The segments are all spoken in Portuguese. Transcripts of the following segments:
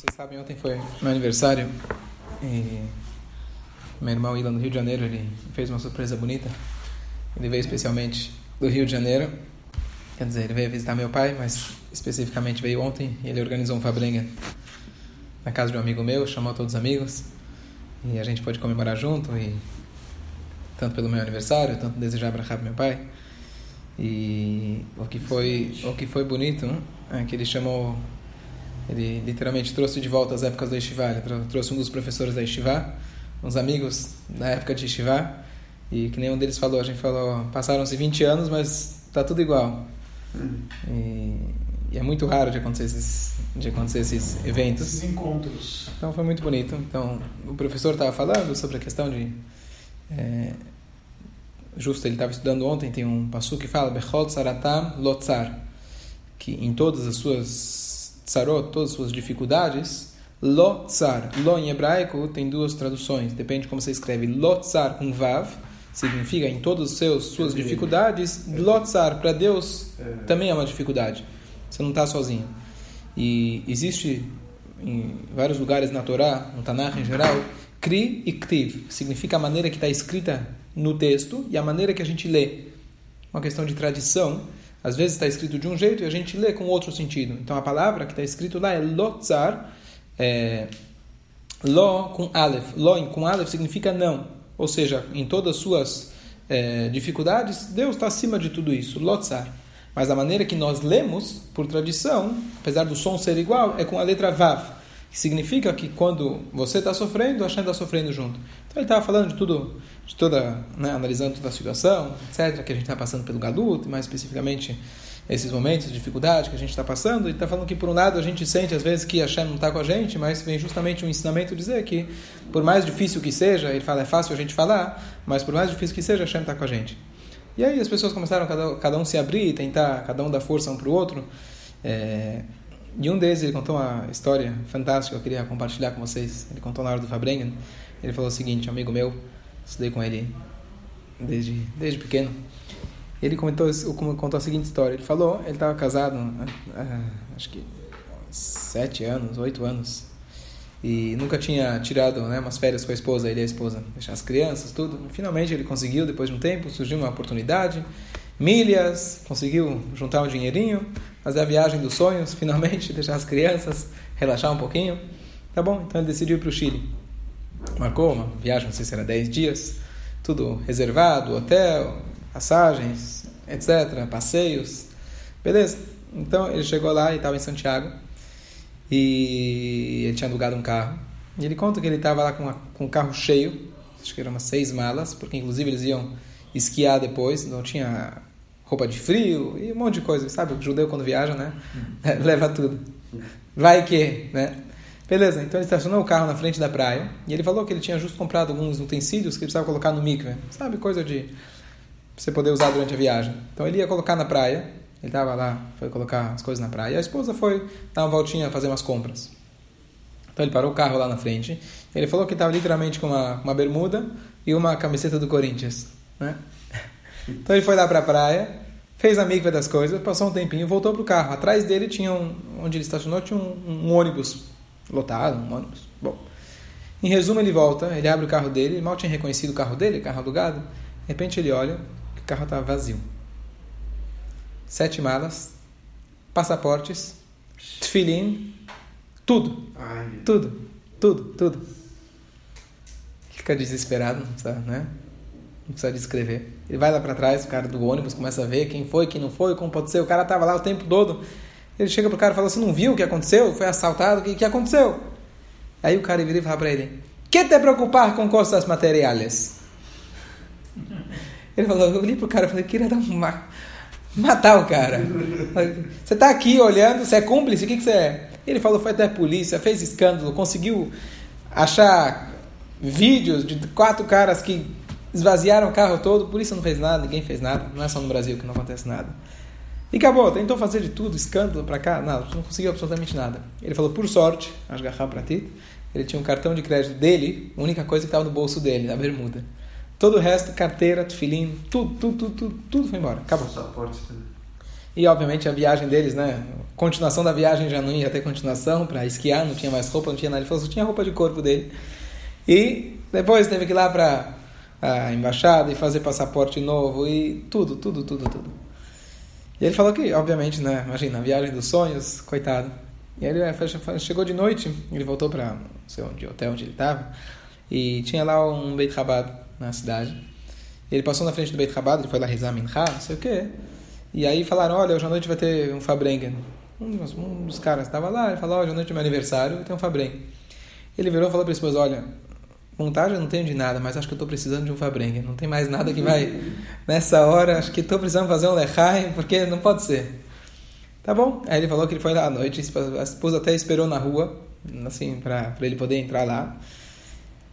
vocês sabem, ontem foi meu aniversário e meu irmão Ilan do Rio de Janeiro, ele fez uma surpresa bonita. Ele veio especialmente do Rio de Janeiro, quer dizer, ele veio visitar meu pai, mas especificamente veio ontem e ele organizou um Fabrenga na casa de um amigo meu, chamou todos os amigos e a gente pôde comemorar junto e tanto pelo meu aniversário, tanto desejar para meu pai. E o que foi o que foi bonito é que ele chamou ele literalmente trouxe de volta as épocas da Yeshiva. Ele trouxe um dos professores da Yeshiva, uns amigos da época de Yeshiva. E que nenhum deles falou. A gente falou, passaram-se 20 anos, mas está tudo igual. E, e, é muito raro de acontecer esses, de acontecer esses eventos. Esses encontros. Então foi muito bonito. Então o professor estava falando sobre a questão de... É, justo, ele estava estudando ontem, tem um passo que fala Bechol Saratam Lotzar que em todas as suas tsarot, todas as suas dificuldades, lo tsar. Lo em hebraico tem duas traduções, depende de como você escreve. Lo tsar com vav, significa em todas as suas dificuldades. Lo tsar, para Deus, também é uma dificuldade. Você não está sozinho. E existe em vários lugares na Torá, no Tanakh em geral, kri e ktiv, significa a maneira que está escrita no texto e a maneira que a gente lê. Uma questão de tradição às vezes está escrito de um jeito e a gente lê com outro sentido. Então a palavra que está escrito lá é lotzar, é, lo com aleph. Lo com aleph significa não. Ou seja, em todas as suas é, dificuldades, Deus está acima de tudo isso. Lotzar. Mas a maneira que nós lemos, por tradição, apesar do som ser igual, é com a letra Vav significa que quando você está sofrendo, a Hashem está sofrendo junto. Então ele estava falando de tudo, de toda, né, analisando toda a situação, etc., que a gente está passando pelo galuto, mais especificamente esses momentos de dificuldade que a gente está passando, e está falando que por um lado a gente sente às vezes que Hashem não está com a gente, mas vem justamente um ensinamento dizer que por mais difícil que seja, ele fala é fácil a gente falar, mas por mais difícil que seja, Hashem está com a gente. E aí as pessoas começaram cada, cada um se abrir, tentar cada um dar força um para o outro. É, e um deles, ele contou uma história fantástica, eu queria compartilhar com vocês. Ele contou na hora do Fabrengen. Ele falou o seguinte, um amigo meu, estudei com ele desde, desde pequeno. Ele comentou, contou a seguinte história. Ele falou, ele estava casado, uh, acho que sete anos, oito anos, e nunca tinha tirado né, umas férias com a esposa, ele e a esposa, deixar as crianças, tudo. Finalmente ele conseguiu, depois de um tempo, surgiu uma oportunidade milhas, conseguiu juntar um dinheirinho, fazer a viagem dos sonhos, finalmente, deixar as crianças, relaxar um pouquinho. Tá bom, então ele decidiu ir para o Chile. Marcou uma viagem, não sei se era 10 dias, tudo reservado, hotel, passagens, etc., passeios. Beleza. Então ele chegou lá e estava em Santiago e ele tinha alugado um carro. E ele conta que ele estava lá com, uma, com um carro cheio, acho que eram umas seis malas, porque inclusive eles iam esquiar depois, não tinha roupa de frio e um monte de coisa. Sabe, o judeu quando viaja, né? Leva tudo. Vai que, né? Beleza, então ele estacionou o carro na frente da praia e ele falou que ele tinha justo comprado alguns utensílios que ele precisava colocar no mikve. Sabe, coisa de você poder usar durante a viagem. Então ele ia colocar na praia, ele estava lá, foi colocar as coisas na praia, e a esposa foi dar uma voltinha, fazer umas compras. Então ele parou o carro lá na frente, ele falou que estava literalmente com uma, uma bermuda e uma camiseta do Corinthians. Né? Então ele foi lá para a praia, fez a das coisas, passou um tempinho, voltou para o carro. Atrás dele tinha um, onde ele estacionou, tinha um, um, ônibus lotado, um ônibus. Bom, em resumo ele volta, ele abre o carro dele, ele mal tinha reconhecido o carro dele, carro alugado. De repente ele olha, o carro estava vazio. Sete malas, passaportes, tefilim, tudo, tudo, tudo, tudo. Fica desesperado, sabe, né? Não precisa descrever. Ele vai lá para trás, o cara do ônibus começa a ver quem foi, quem não foi, como pode ser. O cara tava lá o tempo todo. Ele chega pro cara e fala: Você não viu o que aconteceu? Foi assaltado? O que, que aconteceu? Aí o cara vira e fala para ele: Que te preocupar com coisas materiais? Ele falou: Eu olhei pro cara e falei: Queria dar uma. Matar o cara. Você está aqui olhando, você é cúmplice? O que, que você é? Ele falou: Foi até a polícia, fez escândalo, conseguiu achar vídeos de quatro caras que esvaziaram o carro todo, por isso não fez nada, ninguém fez nada, não é só no Brasil que não acontece nada. E acabou, tentou fazer de tudo, escândalo para cá, nada, não conseguiu absolutamente nada. Ele falou, por sorte, Ashgahá para ti, ele tinha um cartão de crédito dele, a única coisa que estava no bolso dele, na bermuda. Todo o resto, carteira, tefilim, tudo, tudo, tudo, tudo, tudo foi embora. Acabou. Passaporte também. E, obviamente, a viagem deles, né? Continuação da viagem já não ia ter continuação para esquiar, não tinha mais roupa, não tinha nada. Ele falou, só tinha roupa de corpo dele. E depois teve que ir lá para a embaixada e fazer passaporte novo e tudo, tudo, tudo, tudo. E ele falou que, obviamente, né? Imagina, a viagem dos sonhos, coitado. E ele é, chegou de noite, ele voltou para o hotel onde ele estava, e tinha lá um Beit Chabad na cidade. Ele passou na frente do Beit Chabad, ele foi lá rezar Minha, não sei o quê. E aí falaram, olha, hoje à noite vai ter um Fabrengen. Um dos, um dos caras estava lá, ele falou, hoje à noite é meu aniversário, ter um Fabrengen. Ele virou e falou para a esposa, olha, vontade eu não tenho de nada, mas acho que eu estou precisando de um Fabrengen. Não tem mais nada que vai... Nessa hora, acho que estou precisando fazer um Lechai, porque não pode ser. Tá bom. Aí ele falou que ele foi lá à noite, a esposa até esperou na rua, assim, para ele poder entrar lá.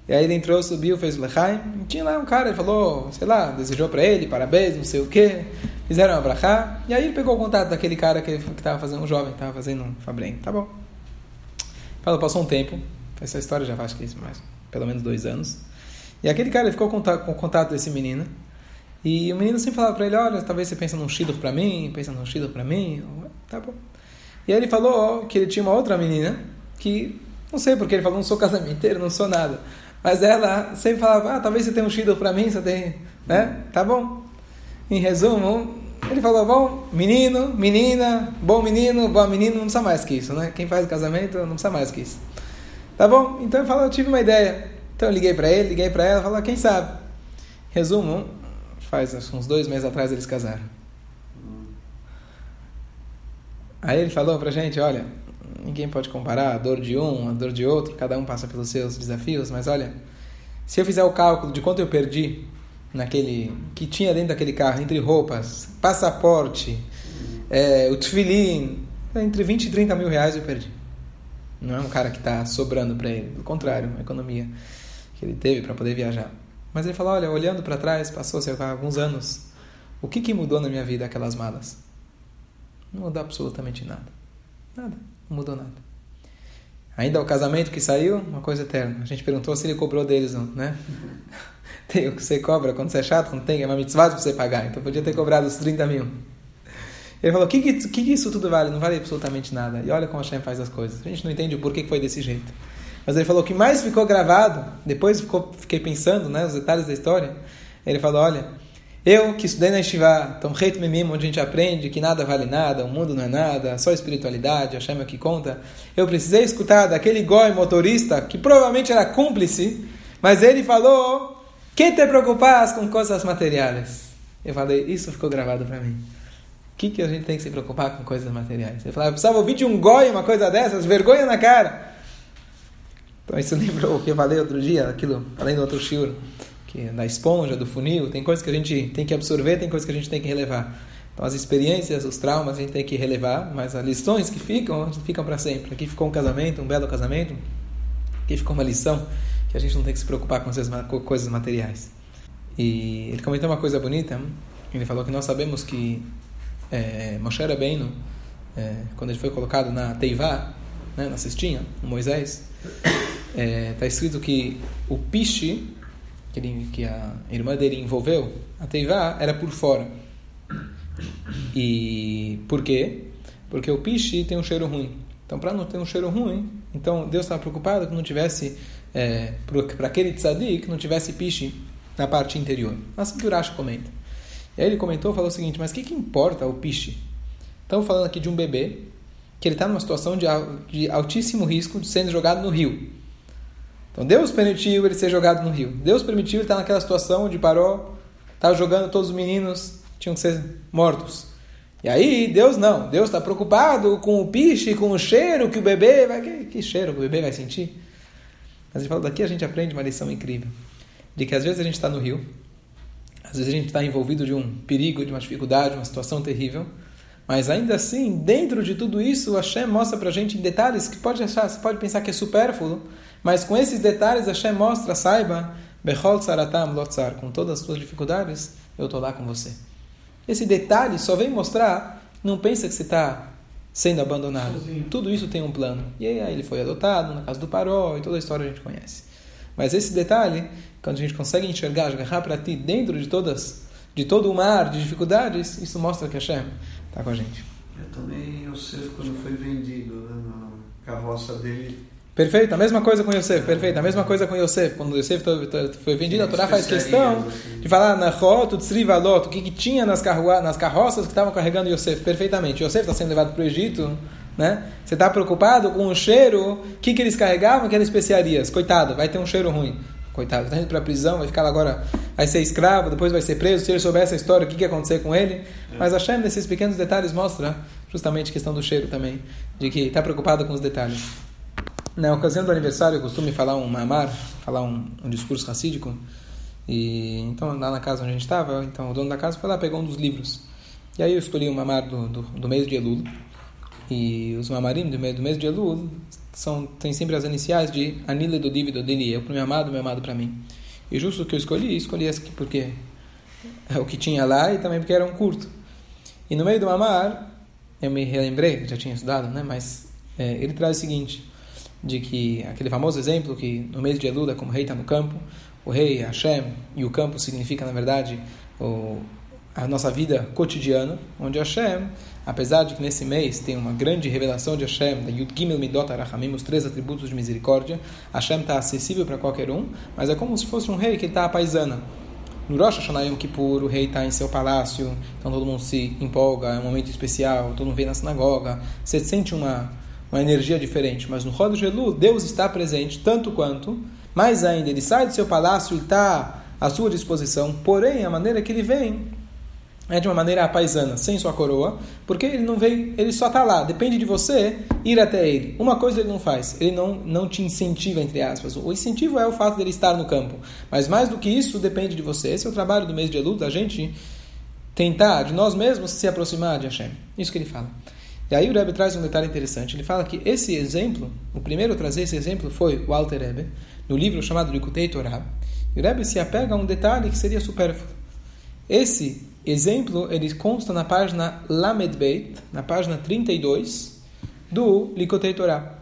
E aí ele entrou, subiu, fez o Lechaim. Tinha lá um cara, ele falou, sei lá, desejou para ele, parabéns, não sei o quê. Fizeram a brachá. E aí ele pegou o contato daquele cara que estava fazendo, um jovem, estava fazendo um Fabrem. Tá bom. Falou, passou um tempo. Essa história já faz que isso mais, pelo menos dois anos. E aquele cara ficou com, o contato desse menino. E o menino sempre falava para ele, olha, talvez você pense num shidduch para mim, pensa num shidduch para mim. Tá bom. E aí ele falou que ele tinha uma outra menina que, não sei porque ele falou, não sou casamenteiro, não sou nada. Mas ela sempre falava, ah, talvez você tenha um shidduch para mim, você tem, né? Tá bom. Em resumo, ele falou, bom, menino, menina, bom menino, boa menina, não precisa mais que isso, né? Quem faz casamento não precisa mais que isso. Tá bom? Então ele falou, eu tive uma ideia. Então eu liguei para ele, liguei para ela, falou, quem sabe? Resumo, faz uns dois meses atrás eles casaram. Aí ele falou pra gente, olha, ninguém pode comparar a dor de um, a dor de outro, cada um passa pelos seus desafios, mas olha, se eu fizer o cálculo de quanto eu perdi naquele que tinha dentro daquele carro, entre roupas, passaporte, é, o tefilin, entre 20 e 30 mil reais eu perdi. Não é um cara que está sobrando para ele, pelo contrário, uma economia que ele teve para poder viajar. Mas ele falou, olha, olhando para trás, passou-se alguns anos, o que, que mudou na minha vida aquelas malas? Não mudou absolutamente nada. Nada, não mudou nada. Ainda o casamento que saiu, uma coisa eterna. A gente perguntou se ele cobrou deles, não, né? Tem o que você cobra quando você é chato, não tem, é uma mitzvah para você pagar. Então podia ter cobrado os 30 mil. Ele falou: o que, que, que isso tudo vale? Não vale absolutamente nada. E olha como a Hashem faz as coisas. A gente não entende o porquê que foi desse jeito. Mas ele falou: o que mais ficou gravado, depois ficou, fiquei pensando né, os detalhes da história. Ele falou: olha, eu que estudei na Estivá, Tom Reit Memim, onde a gente aprende que nada vale nada, o mundo não é nada, só espiritualidade, a Hashem é que conta. Eu precisei escutar daquele goi motorista, que provavelmente era cúmplice, mas ele falou que te preocupas com coisas materiais? Eu falei, isso ficou gravado para mim. Que, que a gente tem que se preocupar com coisas materiais? Ele eu precisava ouvir de um goi uma coisa dessas, vergonha na cara. Então isso lembrou o que eu falei outro dia, aquilo, além do outro shiur, que da esponja, do funil, tem coisas que a gente tem que absorver, tem coisas que a gente tem que relevar. Então as experiências, os traumas a gente tem que relevar, mas as lições que ficam, ficam para sempre. Aqui ficou um casamento, um belo casamento, aqui ficou uma lição que a gente não tem que se preocupar com, essas, coisas materiais. E ele comentou uma coisa bonita, ele falou que nós sabemos que é, Moshe Rabbeinu, é, quando ele foi colocado na Teivá, né, na cestinha, Moisés, está é, tá escrito que o piche que, ele, que a irmã dele envolveu, a Teivá, era por fora. E por quê? Porque o piche tem um cheiro ruim. Então, para não ter um cheiro ruim, então Deus estava preocupado que não tivesse é, para aquele tzadik não tivesse piche na parte interior. Assim que o Rashi comenta. E aí ele comentou, falou o seguinte, mas o que, que importa o piche? Estamos falando aqui de um bebê que ele está numa situação de, de altíssimo risco de sendo jogado no rio. Então Deus permitiu ele ser jogado no rio. Deus permitiu ele estar naquela situação onde parou, estava jogando todos os meninos tinham que ser mortos. E aí Deus não, Deus está preocupado com o piche, com o cheiro que o bebê vai, que, que cheiro que o bebê vai sentir? Mas ele fala, daqui a gente aprende uma lição incrível. De que às vezes a gente está no rio, às vezes a gente está envolvido de um perigo, de uma dificuldade, uma situação terrível, mas ainda assim, dentro de tudo isso, Hashem mostra para a gente em detalhes que pode achar, você pode pensar que é supérfluo, mas com esses detalhes Hashem mostra, saiba, Bechol Saratam Lotzar, com todas as suas dificuldades, eu estou lá com você. Esse detalhe só vem mostrar, não pensa que você está sendo abandonado. Sozinho. Tudo isso tem um plano. E aí ele foi adotado na casa do Paró e toda a história a gente conhece. Mas esse detalhe, quando a gente consegue enxergar, agarrar para ti dentro de todas, de todo o mar de dificuldades, isso mostra que Hashem está Está com a gente. Eu também, Yosef, quando foi vendido né, na carroça dele. Perfeito, a mesma coisa com Yosef, perfeito, a mesma coisa com Yosef. Quando Yosef foi vendido, a Torá faz questão assim. de falar na Rot, Tzrivalot, o que, que tinha nas, nas carroças que estavam carregando Yosef, perfeitamente. Yosef está sendo levado para o Egito, né? Você está preocupado com o cheiro, o que, que eles carregavam, que eram especiarias. Coitado, vai ter um cheiro ruim. Coitado, está indo para a prisão, vai ficar lá agora, vai ser escravo, depois vai ser preso. Se ele souber essa história, o que, que ia acontecer com ele? É. Mas Hashem, nesses pequenos detalhes, mostra justamente a questão do cheiro também, de que está preocupado com os detalhes. Na ocasião do aniversário, eu costumo falar um mamar, falar um, um discurso racídico. E então, lá na casa onde a gente estava, então o dono da casa foi lá, pegou um dos livros. E aí eu escolhi um mamar do, do, do mês de Elul. E os mamarim do mês, do mês de Elul são, tem sempre as iniciais de Anile do Divido dele, eu para o meu amado, meu amado para mim. E justo o que eu escolhi, escolhi esse aqui porque é o que tinha lá e também porque era um curto. E no meio do mamar, eu me relembrei, já tinha estudado, né? mas é, ele traz o seguinte de que aquele famoso exemplo que no mês de Elul, como o rei está no campo, o rei, Hashem, e o campo significa, na verdade, o, a nossa vida cotidiana, onde Hashem, apesar de que nesse mês tem uma grande revelação de Hashem, da Yud Gimel Midot Arachamim, os três atributos de misericórdia, Hashem está acessível para qualquer um, mas é como se fosse um rei que está a paisana. No Rosh Hashanah Yom Kippur, o rei está em seu palácio, então todo mundo se empolga, é um momento especial, todo mundo vem na sinagoga, você sente uma uma energia diferente. Mas no Rodo Gelu, Deus está presente tanto quanto, mais ainda, ele sai do seu palácio e está à sua disposição, porém, a maneira que ele vem é de uma maneira apaisana, sem sua coroa, porque ele não vem, ele só está lá, depende de você ir até ele. Uma coisa ele não faz, ele não, não te incentiva, entre aspas. O incentivo é o fato dele estar no campo, mas mais do que isso, depende de você. Esse é o trabalho do mês de luta, a gente tentar, de nós mesmos, se aproximar de Hashem. Isso que ele fala. E aí o Rebbe traz um detalhe interessante. Ele fala que esse exemplo, o primeiro a trazer esse exemplo foi o Rebbe, no livro chamado Likutei Torah. E o Rebbe se apega a um detalhe que seria supérfluo. Esse exemplo, ele consta na página Lamed Beit, na página 32 do Likutei Torah.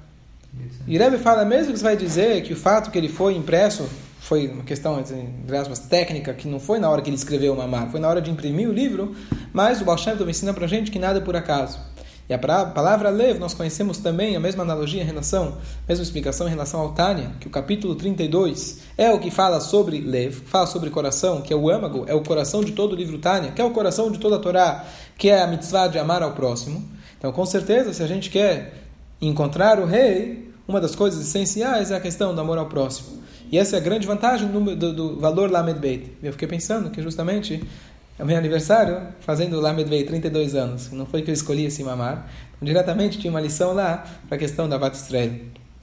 E Rebbe fala mesmo que você vai dizer que o fato que ele foi impresso foi uma questão, entre aspas, técnica, que não foi na hora que ele escreveu o Mamar, foi na hora de imprimir o livro, mas o Baal Shem Tov ensina pra gente que nada é por acaso. E a palavra lev, nós conhecemos também a mesma analogia em relação, mesma explicação em relação ao Tânia, que o capítulo 32 é o que fala sobre lev, fala sobre coração, que é o âmago, é o coração de todo o livro Tânia, que é o coração de toda a Torá, que é a mitzvah de amar ao próximo. Então, com certeza, se a gente quer encontrar o rei, uma das coisas essenciais é a questão do amor ao próximo. E essa é a grande vantagem do, do, do valor Lamed Beit. Eu fiquei pensando que justamente é o meu aniversário, fazendo lá Medvei, 32 anos. Não foi que eu escolhi esse mamar. Então, diretamente tinha uma lição lá para a questão da Vat Israel.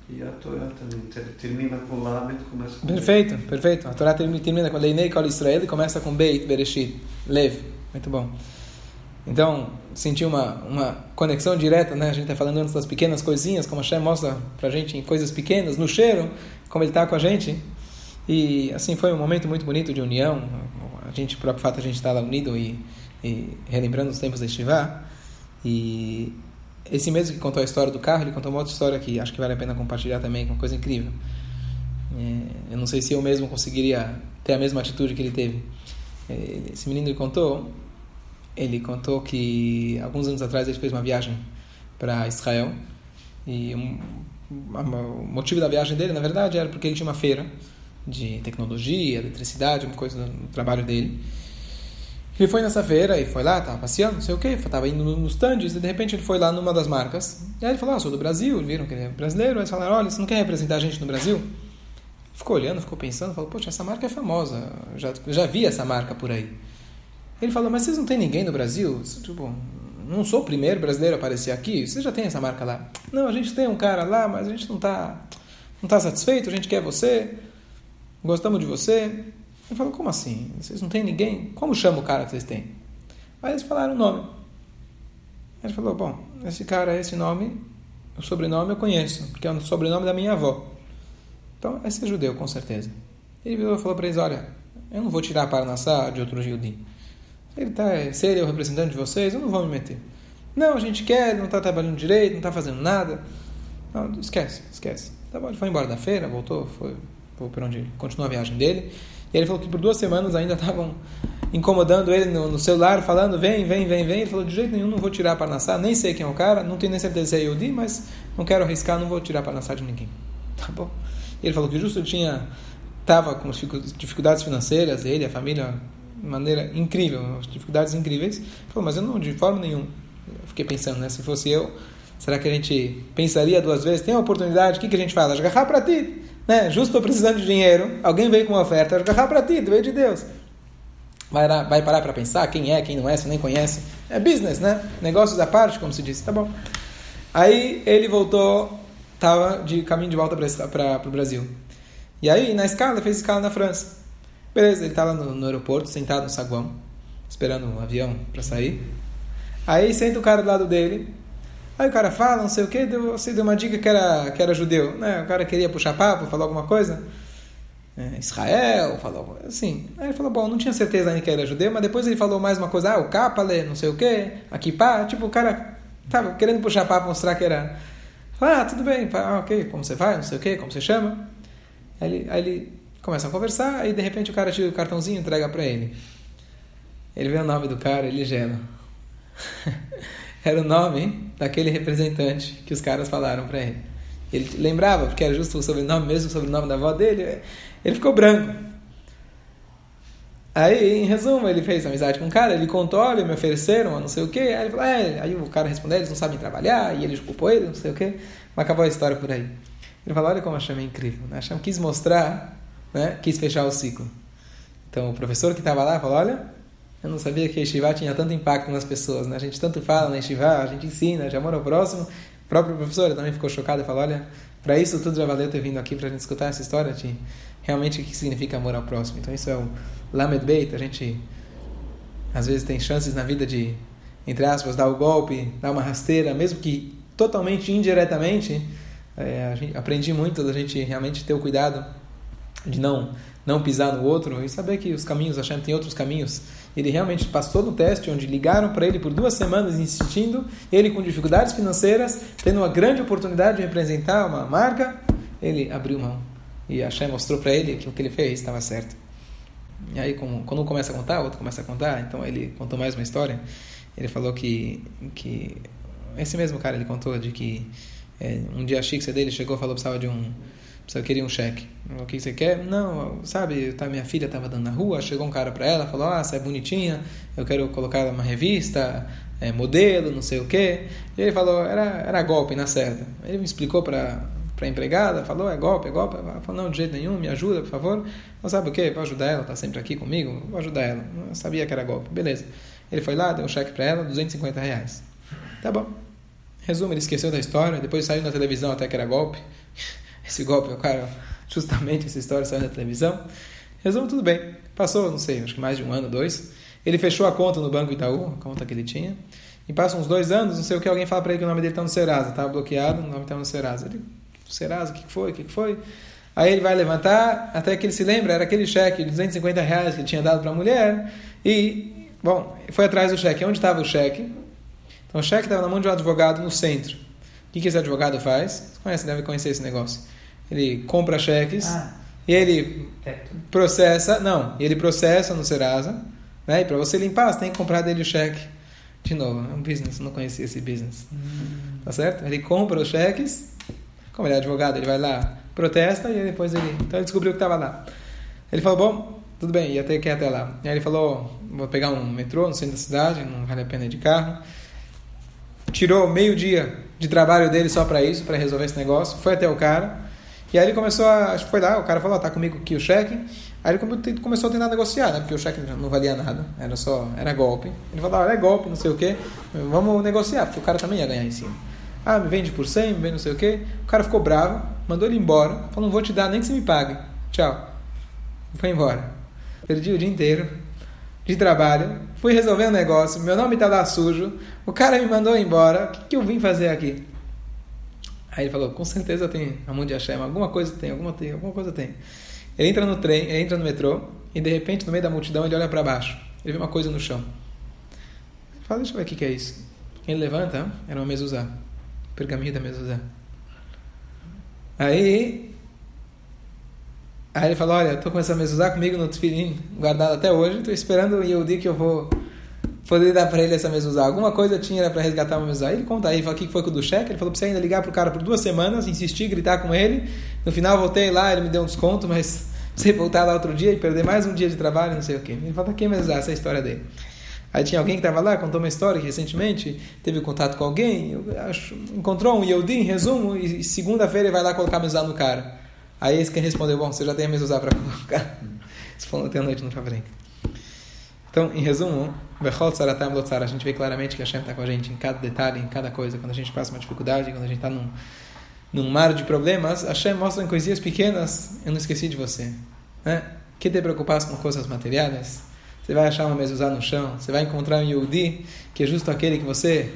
E a Torá também termina com Lamed começa com Perfeito, Beit. perfeito. A Torá termina com Leinei Kol Israel e começa com Beit, Bereshit, Lev. Muito bom. Então, senti uma, uma conexão direta, né? A gente está falando antes das pequenas coisinhas, como a Shem mostra para a gente em coisas pequenas, no cheiro, como ele está com a gente. E assim foi um momento muito bonito de união, gente, por fato, a gente está lá unido e, e, relembrando os tempos da Estivá. E esse mesmo que contou a história do carro, ele contou uma outra história que acho que vale a pena compartilhar também, que é uma coisa incrível. É, eu não sei se eu mesmo conseguiria ter a mesma atitude que ele teve. É, esse menino ele contou, ele contou que alguns anos atrás ele fez uma viagem para Israel e um, o motivo da viagem dele, na verdade, era porque ele tinha uma feira de tecnologia, eletricidade, uma coisa no trabalho dele. Ele foi nessa feira e foi lá, estava passeando, não sei o que, estava indo nos stands, e de repente ele foi lá numa das marcas. E aí ele falou: Ah, sou do Brasil, viram que ele é brasileiro. Aí falaram: Olha, você não quer representar a gente no Brasil? Ficou olhando, ficou pensando, falou: Poxa, essa marca é famosa, já, já vi essa marca por aí. Ele falou: Mas vocês não têm ninguém no Brasil? Tipo, não sou o primeiro brasileiro a aparecer aqui, você já tem essa marca lá? Não, a gente tem um cara lá, mas a gente não está não tá satisfeito, a gente quer você gostamos de você. Ele falou, como assim? Vocês não têm ninguém? Como chama o cara que vocês têm? Aí eles falaram o nome. Ele falou, bom, esse cara, esse nome, o sobrenome eu conheço, porque é o sobrenome da minha avó. Então, esse é judeu, com certeza. Ele virou e falou para eles, olha, eu não vou tirar para Nassá de outro judeu. Ele tá, se ele é o representante de vocês, eu não vou me meter. Não, a gente quer, não está trabalhando direito, não está fazendo nada. Não, esquece, esquece. Tá bom, ele foi embora da feira, voltou, foi por onde continua a viagem dele. E ele falou que por duas semanas ainda estavam incomodando ele no, no, celular, falando, vem, vem, vem, vem. Ele falou, de jeito nenhum, não vou tirar para nascer, nem sei quem é o cara, não tenho nem certeza se é Yodi, mas não quero arriscar, não vou tirar para nascer de ninguém. Tá bom? E ele falou que justo tinha, estava com dificuldades financeiras, ele, a família, de maneira incrível, dificuldades incríveis. Ele falou, mas eu não, de forma nenhuma. Fiquei pensando, né, se fosse eu, será que a gente pensaria duas vezes? Tem uma oportunidade, o que, que a gente fala? Agarrar para ti. Né? Justo estou precisando de dinheiro, alguém veio com uma oferta, agarrar para ti, veio de Deus vai, vai parar para pensar quem é, quem não é, se nem conhece. É business, né? Negócios à parte, como se diz. Tá bom. Aí ele voltou, estava de caminho de volta para o Brasil. E aí, na escala, fez escala na França. Beleza, ele estava no, no, aeroporto, sentado no saguão, esperando o um avião para sair. Aí senta o cara do lado dele. Aí o cara fala, não sei o que, deu, você deu uma dica que era, que era judeu. Né? O cara queria puxar papo, falar alguma coisa é, Israel, falou assim. Aí ele falou, bom, não tinha certeza ainda que era judeu, mas depois ele falou mais uma coisa, ah, o Kapale, não sei o quê, aqui pá, tipo, o cara tava querendo puxar para mostrar que era. Ah, tudo bem, ah, ok, como você vai, não sei o quê, como você chama. Aí ele, aí ele começa a conversar, aí de repente o cara tira o cartãozinho e entrega para ele. Ele vê o nome do cara, ele gela. era o nome daquele representante que os caras falaram para ele. Ele lembrava, porque era justo o sobrenome, mesmo o sobrenome da avó dele. Ele ficou branco. Aí, em resumo, ele fez amizade com o cara, ele contou, olha, me ofereceram, não sei o quê. Aí falou, é. Aí o cara respondeu, eles não sabem trabalhar, e ele culpou ele, não sei o quê. Mas acabou a história por aí. Ele falou, olha como a Hashem é incrível. Né? A Hashem quis mostrar, né? quis fechar o ciclo. Então, o professor que estava lá falou, olha, eu não sabia que a Yeshiva tinha tanto impacto nas pessoas. Né? A gente tanto fala na Yeshiva, a gente ensina, já mora ao próximo. O próprio professor também ficou chocado e falou, olha, para isso tudo já valeu ter vindo aqui para a gente escutar essa história de realmente o que significa amor ao próximo. Então isso é o Lamed Beit, a gente às vezes tem chances na vida de, entre aspas, dar o golpe, dar uma rasteira, mesmo que totalmente indiretamente, é, gente, aprendi muito da gente realmente ter o cuidado de não não pisar no outro e saber que os caminhos, a gente tem outros caminhos. Ele realmente passou no teste onde ligaram para ele por duas semanas insistindo, ele com dificuldades financeiras, tendo uma grande oportunidade de representar uma marca, ele abriu mão e Hashem mostrou para ele que o que ele fez estava certo. E aí, quando um começa a contar, o outro começa a contar, então ele contou mais uma história. Ele falou que, que esse mesmo cara ele contou de que é, um dia a Chixa dele chegou e falou que precisava de um eu queria um cheque. O que você quer? Não, sabe, tá, minha filha estava dando na rua, chegou um cara para ela, falou: Ah, você é bonitinha, eu quero colocar ela numa revista, é, modelo, não sei o quê. E ele falou: Era, era golpe, na certa. Ele me explicou para a empregada, falou, é golpe, é golpe. Ela falou, não, de jeito nenhum, me ajuda, por favor. Não sabe o quê? Vou ajudar ela, está sempre aqui comigo, vou ajudar ela. Eu sabia que era golpe. Beleza. Ele foi lá, deu um cheque para ela, 250 reais. Tá bom. Resumo, ele esqueceu da história, depois saiu na televisão até que era golpe. Esse golpe, o cara, justamente essa história saiu na televisão. Resumo, tudo bem. Passou, não sei, acho que mais de um ano, dois. Ele fechou a conta no Banco Itaú, a conta que ele tinha. E passa uns dois anos, não sei o que, alguém fala para ele que o nome dele está no Serasa. Estava bloqueado, o nome está no Serasa. Ele Serasa, o que foi, o que foi? Aí ele vai levantar, até que ele se lembra, era aquele cheque de 250 reais que ele tinha dado para a mulher, e, bom, foi atrás do cheque. Onde estava o cheque? Então o cheque estava na mão de um advogado no centro. O que, que esse advogado faz? Você conhece, deve conhecer esse negócio. Ele compra cheques, ah, e ele processa, não, ele processa no Serasa, né? e para você limpar, você tem que comprar dele o cheque. De novo, é um business, não conhecia esse business. Hum. Tá certo? Ele compra os cheques, como ele é advogado, ele vai lá, protesta e depois ele. Então ele descobriu que estava lá. Ele falou: Bom, tudo bem, ia ter que ir até lá. E aí ele falou: Vou pegar um metrô no centro da cidade, não vale a pena ir de carro. Tirou meio dia de trabalho dele só para isso, para resolver esse negócio. Foi até o cara. E aí ele começou a. Acho que foi lá, o cara falou: Tá comigo aqui o cheque. Aí ele começou a tentar negociar, né? Porque o cheque não valia nada, era só. Era golpe. Ele falou: Olha, é golpe, não sei o quê. Vamos negociar, porque o cara também ia ganhar em cima. Ah, me vende por 100, me vende não sei o quê. O cara ficou bravo, mandou ele embora. Falou, não vou te dar nem que você me pague. Tchau. Foi embora. Perdi o dia inteiro de trabalho. Fui resolver um negócio. Meu nome está lá sujo. O cara me mandou embora. O que, que eu vim fazer aqui? Aí ele falou, com certeza tem a mão de Hashem. Alguma coisa tem, alguma, tem, alguma coisa tem. Ele entra no trem, ele entra no metrô. E de repente, no meio da multidão, ele olha para baixo. Ele vê uma coisa no chão. Ele fala, deixa eu ver o que, é isso. Ele levanta, era uma mezuzá pergaminho da mezuzá. Aí Aí ele falou, olha, tô começando a usar comigo no Tfilin, guardado até hoje, estou esperando o Yehudi que eu vou poder dar para ele essa mezuzá. Alguma coisa tinha para resgatar uma mezuzá. Ele conta aí, fala, o que foi com o do cheque? Ele falou, precisa ainda ligar pro cara por duas semanas, insistir, gritar com ele. No final voltei lá, ele me deu um desconto, mas você voltar lá outro dia e perder mais um dia de trabalho, não sei o quê. Ele falou, tá aqui mezuzá, essa é a história dele. Aí tinha alguém que estava lá, contou uma história que recentemente teve contato com alguém, acho, encontrou um Yehudi, em resumo, e segunda-feira ele vai lá colocar a mezuzá no cara. Aí esse quem respondeu, bom, você já tem a mezuzá para colocar. Isso falou ontem à noite no Favrenca. Então, em resumo, a gente vê claramente que Hashem está com a gente em cada detalhe, em cada coisa. Quando a gente passa uma dificuldade, quando a gente está num, num mar de problemas, Hashem mostra em coisinhas pequenas, eu não esqueci de você. Né? Que te preocupas com coisas materiais? Você vai achar uma mesa no chão, você vai encontrar um Yehudi, que é justo aquele que você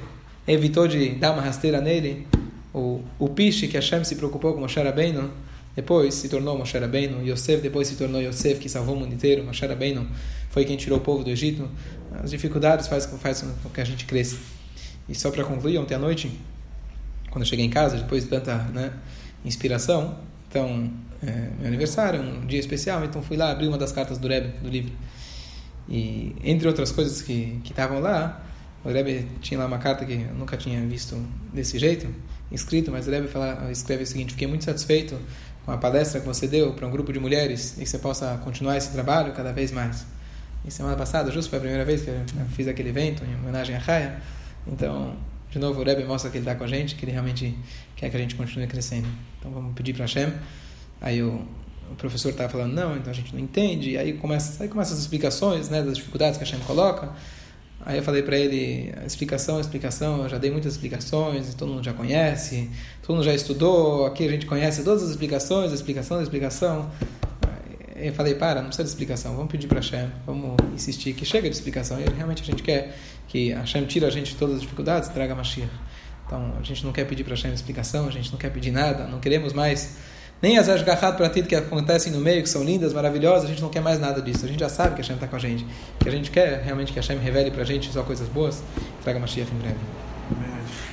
evitou de dar uma rasteira nele. O, o piche que Hashem se preocupou com Moshe Rabbeinu, depois se tornou Moshe Rabbeinu, Yosef depois se tornou Yosef, que salvou o mundo inteiro, Moshe Rabbeinu foi quem tirou o povo do Egito. As dificuldades fazem faz com que a gente cresça. E só para concluir, ontem à noite, quando eu cheguei em casa, depois de tanta né, inspiração, então, é, meu aniversário, um dia especial, então fui lá abrir uma das cartas do Rebbe, do livro. E, entre outras coisas que estavam lá, o Rebbe tinha lá uma carta que eu nunca tinha visto desse jeito, escrito, mas o Rebbe fala, escreve o seguinte, fiquei muito satisfeito com a palestra que você deu para um grupo de mulheres e que você possa continuar esse trabalho cada vez mais. E semana passada, justo foi a primeira vez que eu fiz aquele evento em homenagem a Raya. Então, de novo, o Rebbe mostra que ele está com a gente, que ele realmente quer que a gente continue crescendo. Então, vamos pedir para Hashem. Aí o, o professor estava falando, não, então a gente não entende. E aí começa, aí começa as explicações né, das dificuldades que a Hashem coloca. Aí eu falei para ele, explicação, explicação, eu já dei muitas explicações, todo mundo já conhece, todo mundo já estudou, aqui a gente conhece todas as explicações, explicação explicação. Eu falei, para, não precisa de explicação, vamos pedir para Hashem, vamos insistir que chega de explicação. E realmente a gente quer que Hashem tire a gente de todas as dificuldades e traga Mashiach. Então a gente não quer pedir para Hashem explicação, a gente não quer pedir nada, não queremos mais nem as Ashgahat Pratit que acontecem no meio, que são lindas, maravilhosas, a gente não quer mais nada disso. A gente já sabe que a Hashem está com a gente. Que a gente quer realmente que a Hashem revele para a gente só coisas boas. Traga Mashiach em breve.